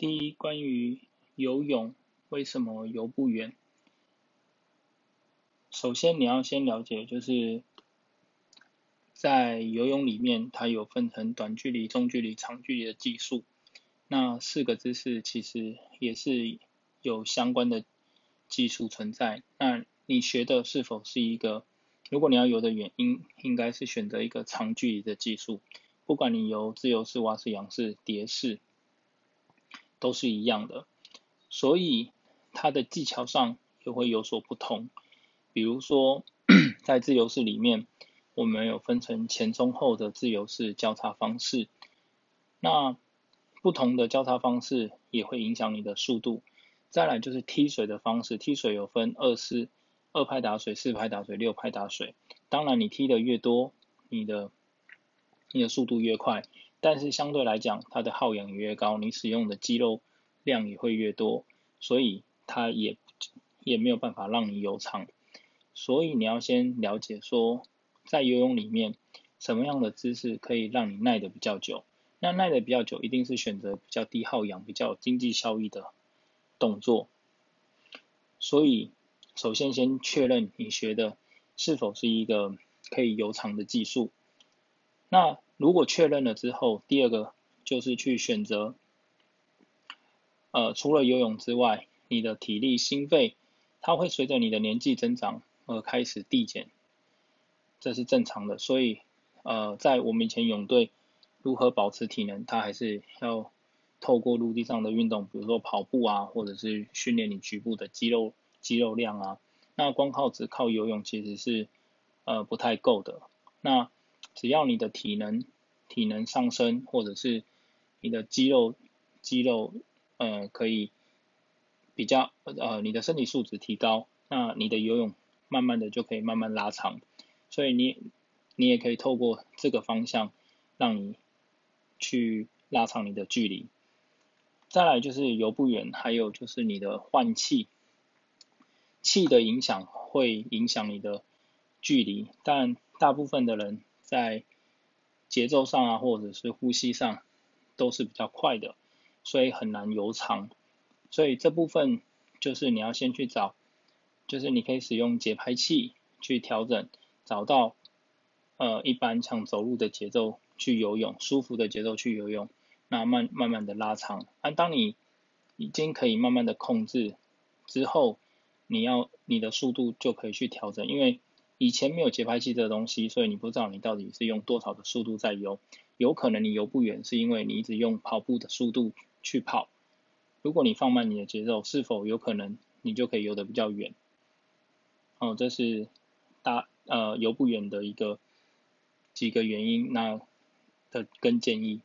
第一，关于游泳为什么游不远？首先你要先了解，就是在游泳里面，它有分成短距离、中距离、长距离的技术。那四个姿势其实也是有相关的技术存在。那你学的是否是一个？如果你要游得远，应应该是选择一个长距离的技术。不管你游自由式、蛙式、仰式、蝶式，都是一样的。所以它的技巧上也会有所不同。比如说，在自由式里面，我们有分成前、中、后的自由式交叉方式。那不同的交叉方式也会影响你的速度。再来就是踢水的方式，踢水有分二式、二拍打水、四拍打水、六拍打水。当然，你踢的越多，你的你的速度越快，但是相对来讲，它的耗氧也越高，你使用的肌肉量也会越多，所以它也也没有办法让你游长。所以你要先了解说，在游泳里面，什么样的姿势可以让你耐得比较久。那耐得比较久，一定是选择比较低耗氧、比较有经济效益的动作。所以，首先先确认你学的是否是一个可以游长的技术。那如果确认了之后，第二个就是去选择，呃，除了游泳之外，你的体力、心肺，它会随着你的年纪增长而开始递减，这是正常的。所以，呃，在我们以前泳队。如何保持体能？它还是要透过陆地上的运动，比如说跑步啊，或者是训练你局部的肌肉肌肉量啊。那光靠只靠游泳其实是呃不太够的。那只要你的体能体能上升，或者是你的肌肉肌肉呃可以比较呃你的身体素质提高，那你的游泳慢慢的就可以慢慢拉长。所以你你也可以透过这个方向让你。去拉长你的距离，再来就是游不远，还有就是你的换气，气的影响会影响你的距离，但大部分的人在节奏上啊，或者是呼吸上都是比较快的，所以很难游长，所以这部分就是你要先去找，就是你可以使用节拍器去调整，找到呃一般像走路的节奏。去游泳，舒服的节奏去游泳，那慢慢慢的拉长。那当你已经可以慢慢的控制之后，你要你的速度就可以去调整，因为以前没有节拍器这个东西，所以你不知道你到底是用多少的速度在游。有可能你游不远，是因为你一直用跑步的速度去跑。如果你放慢你的节奏，是否有可能你就可以游得比较远？哦，这是大呃游不远的一个几个原因。那的跟建议。